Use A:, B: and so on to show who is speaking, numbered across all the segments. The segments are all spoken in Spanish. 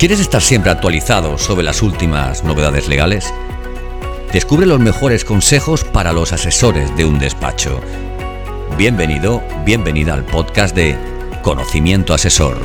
A: ¿Quieres estar siempre actualizado sobre las últimas novedades legales? Descubre los mejores consejos para los asesores de un despacho. Bienvenido, bienvenida al podcast de Conocimiento Asesor.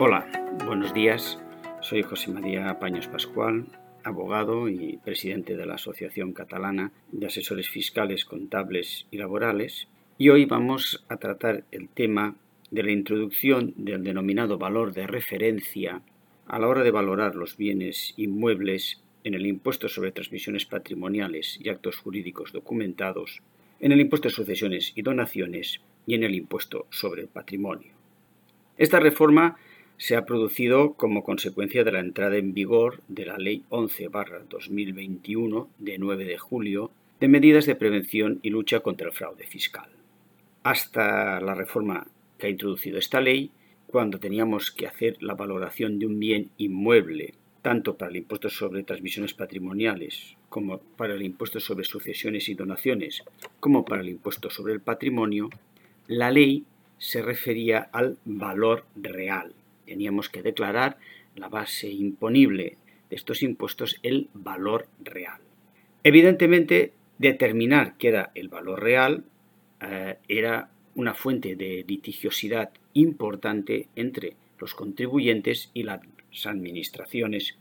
B: Hola, buenos días. Soy José María Paños Pascual, abogado y presidente de la Asociación Catalana de Asesores Fiscales, Contables y Laborales. Y hoy vamos a tratar el tema de la introducción del denominado valor de referencia a la hora de valorar los bienes inmuebles en el impuesto sobre transmisiones patrimoniales y actos jurídicos documentados, en el impuesto de sucesiones y donaciones y en el impuesto sobre el patrimonio. Esta reforma se ha producido como consecuencia de la entrada en vigor de la Ley 11-2021 de 9 de julio de medidas de prevención y lucha contra el fraude fiscal. Hasta la reforma que ha introducido esta ley cuando teníamos que hacer la valoración de un bien inmueble, tanto para el impuesto sobre transmisiones patrimoniales, como para el impuesto sobre sucesiones y donaciones, como para el impuesto sobre el patrimonio, la ley se refería al valor real. Teníamos que declarar la base imponible de estos impuestos, el valor real. Evidentemente, determinar qué era el valor real eh, era una fuente de litigiosidad importante entre los contribuyentes y las administraciones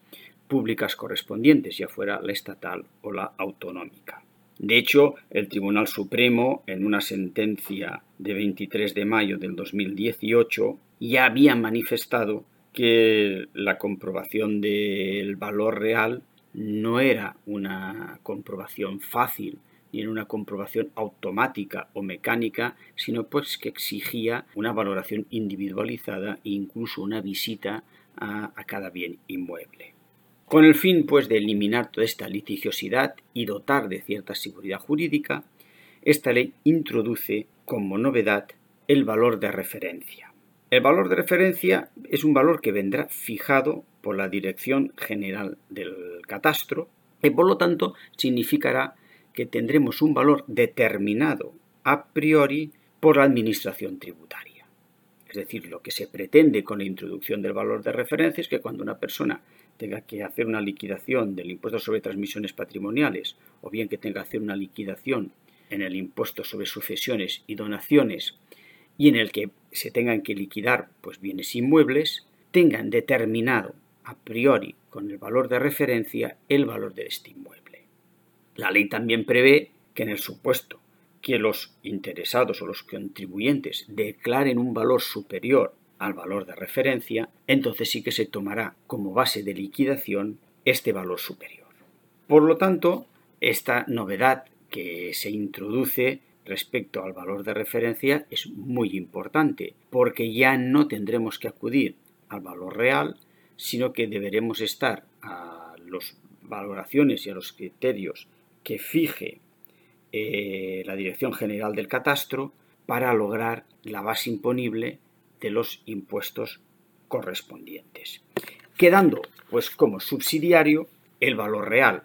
B: públicas correspondientes, ya fuera la estatal o la autonómica. De hecho, el Tribunal Supremo, en una sentencia de 23 de mayo del 2018, ya había manifestado que la comprobación del valor real no era una comprobación fácil, ni en una comprobación automática o mecánica, sino pues que exigía una valoración individualizada e incluso una visita a, cada bien inmueble. Con el fin pues de eliminar toda esta litigiosidad y dotar de cierta seguridad jurídica, esta ley introduce como novedad el valor de referencia. El valor de referencia es un valor que vendrá fijado por la Dirección General del Catastro y por lo tanto significará que tendremos un valor determinado a priori por la Administración tributaria. Es decir, lo que se pretende con la introducción del valor de referencia es que cuando una persona tenga que hacer una liquidación del impuesto sobre transmisiones patrimoniales o bien que tenga que hacer una liquidación en el impuesto sobre sucesiones y donaciones y en el que se tengan que liquidar pues bienes inmuebles, tengan determinado a priori con el valor de referencia el valor de este inmueble. La ley también prevé que en el supuesto que los interesados o los contribuyentes declaren un valor superior al valor de referencia, entonces sí que se tomará como base de liquidación este valor superior. Por lo tanto, esta novedad que se introduce respecto al valor de referencia es muy importante, porque ya no tendremos que acudir al valor real, sino que deberemos estar a las valoraciones y a los criterios que fije eh, la Dirección General del Catastro para lograr la base imponible de los impuestos correspondientes, quedando pues como subsidiario el valor real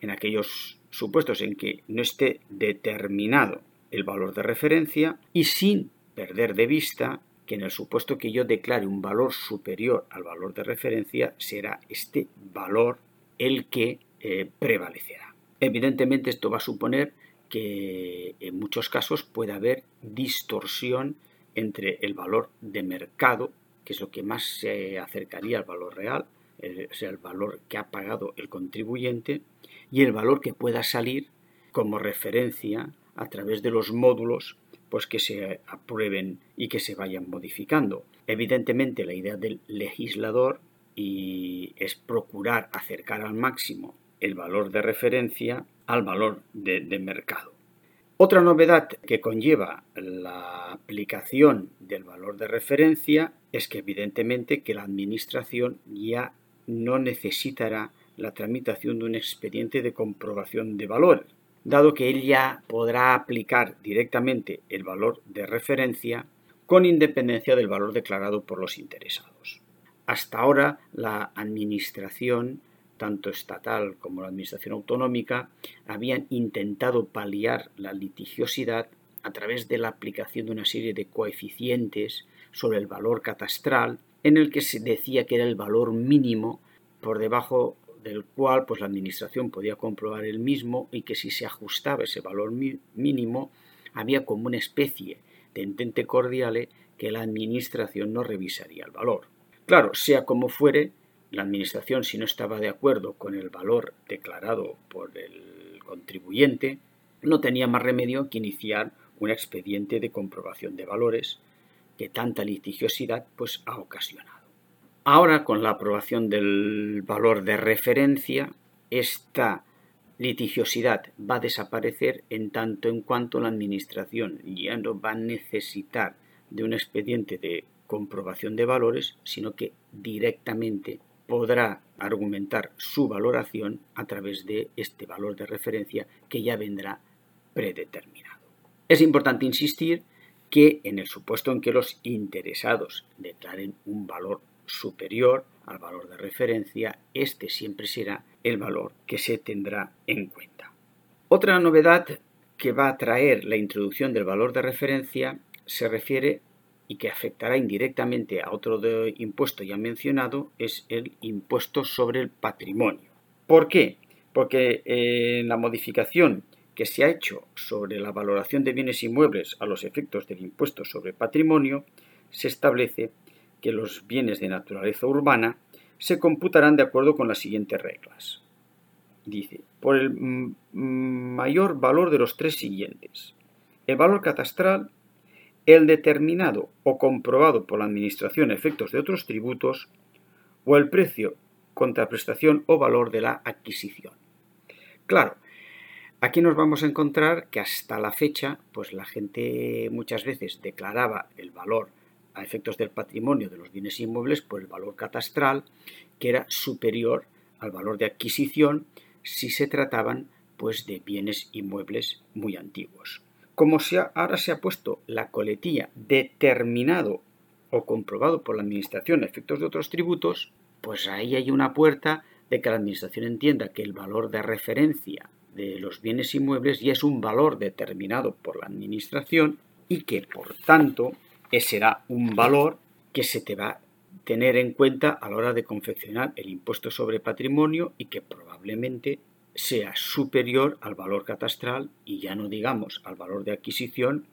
B: en aquellos supuestos en que no esté determinado el valor de referencia y sin perder de vista que en el supuesto que yo declare un valor superior al valor de referencia será este valor el que eh, prevalecerá. Evidentemente esto va a suponer que en muchos casos puede haber distorsión entre el valor de mercado, que es lo que más se acercaría al valor real, o sea, el valor que ha pagado el contribuyente, y el valor que pueda salir como referencia a través de los módulos pues que se aprueben y que se vayan modificando. Evidentemente la idea del legislador es procurar acercar al máximo el valor de referencia al valor de, mercado. Otra novedad que conlleva la aplicación del valor de referencia es que evidentemente que la Administración ya no necesitará la tramitación de un expediente de comprobación de valor, dado que él ya podrá aplicar directamente el valor de referencia con independencia del valor declarado por los interesados. Hasta ahora la Administración tanto estatal como la administración autonómica, habían intentado paliar la litigiosidad a través de la aplicación de una serie de coeficientes sobre el valor catastral, en el que se decía que era el valor mínimo por debajo del cual pues, la Administración podía comprobar el mismo y que si se ajustaba ese valor mínimo había como una especie de entente cordiale que la Administración no revisaría el valor. Claro, sea como fuere, la Administración si no estaba de acuerdo con el valor declarado por el contribuyente, no tenía más remedio que iniciar un expediente de comprobación de valores que tanta litigiosidad pues, ha ocasionado. Ahora, con la aprobación del valor de referencia, esta litigiosidad va a desaparecer en tanto en cuanto la Administración ya no va a necesitar de un expediente de comprobación de valores, sino que directamente podrá argumentar su valoración a través de este valor de referencia que ya vendrá predeterminado. Es importante insistir que en el supuesto en que los interesados declaren un valor superior al valor de referencia, este siempre será el valor que se tendrá en cuenta. Otra novedad que va a traer la introducción del valor de referencia se refiere y que afectará indirectamente a otro impuesto ya mencionado es el impuesto sobre el patrimonio. ¿Por qué? Porque en la modificación que se ha hecho sobre la valoración de bienes inmuebles a los efectos del impuesto sobre patrimonio, se establece que los bienes de naturaleza urbana se computarán de acuerdo con las siguientes reglas. Dice, por el mayor valor de los tres siguientes. El valor catastral, el determinado o comprobado por la Administración efectos de otros tributos, o el precio, contraprestación o valor de la adquisición. Claro, aquí nos vamos a encontrar que hasta la fecha, pues la gente muchas veces declaraba el valor a efectos del patrimonio de los bienes inmuebles por el valor catastral, que era superior al valor de adquisición si se trataban pues de bienes inmuebles muy antiguos. Como ahora se ha puesto la coletilla determinado o comprobado por la Administración a efectos de otros tributos, pues ahí hay una puerta de que la Administración entienda que el valor de referencia de los bienes inmuebles ya es un valor determinado por la Administración y que, por tanto, será un valor que se te va a tener en cuenta a la hora de confeccionar el impuesto sobre patrimonio y que probablemente sea superior al valor catastral y ya no digamos al valor de adquisición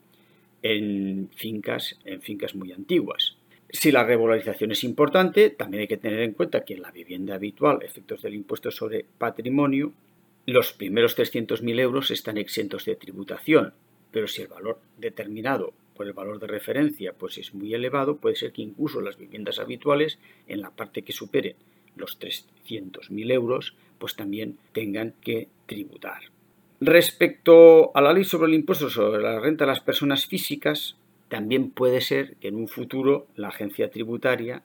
B: en fincas, en fincas muy antiguas. Si la regularización es importante, también hay que tener en cuenta que en la vivienda habitual, efectos del impuesto sobre patrimonio, los primeros 300.000 euros están exentos de tributación, pero si el valor determinado por el valor de referencia pues es muy elevado, puede ser que incluso las viviendas habituales, en la parte que supere los 300.000 euros, pues también tengan que tributar. Respecto a la ley sobre el impuesto sobre la renta de las personas físicas, también puede ser que en un futuro la agencia tributaria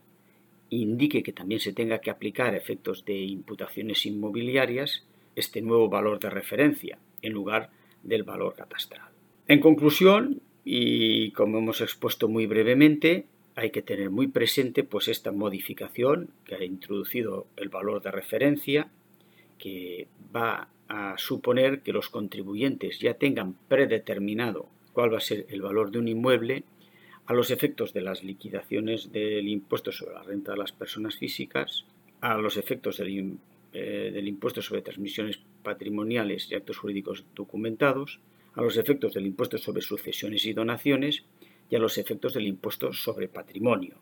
B: indique que también se tenga que aplicar efectos de imputaciones inmobiliarias este nuevo valor de referencia en lugar del valor catastral. En conclusión, y como hemos expuesto muy brevemente, hay que tener muy presente pues esta modificación que ha introducido el valor de referencia, que va a suponer que los contribuyentes ya tengan predeterminado cuál va a ser el valor de un inmueble a los efectos de las liquidaciones del impuesto sobre la renta de las personas físicas, a los efectos del, eh, del impuesto sobre transmisiones patrimoniales y actos jurídicos documentados, a los efectos del impuesto sobre sucesiones y donaciones y a los efectos del impuesto sobre patrimonio.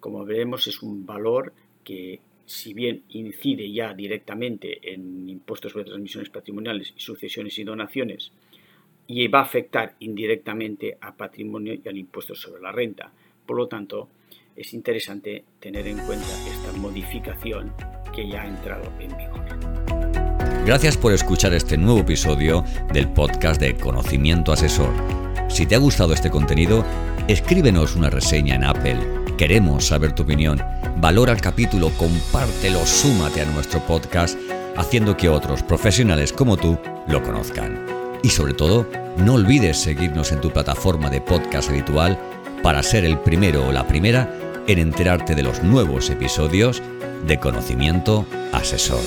B: Como veremos, es un valor que, si bien incide ya directamente en impuestos sobre transmisiones patrimoniales sucesiones y donaciones, y va a afectar indirectamente a patrimonio y al impuesto sobre la renta. Por lo tanto, es interesante tener en cuenta esta modificación que ya ha entrado en vigor.
A: Gracias por escuchar este nuevo episodio del podcast de Conocimiento Asesor. Si te ha gustado este contenido, escríbenos una reseña en Apple. Queremos saber tu opinión. Valora el capítulo, compártelo, súmate a nuestro podcast, haciendo que otros profesionales como tú lo conozcan. Y sobre todo, no olvides seguirnos en tu plataforma de podcast habitual para ser el primero o la primera en enterarte de los nuevos episodios de Conocimiento Asesor.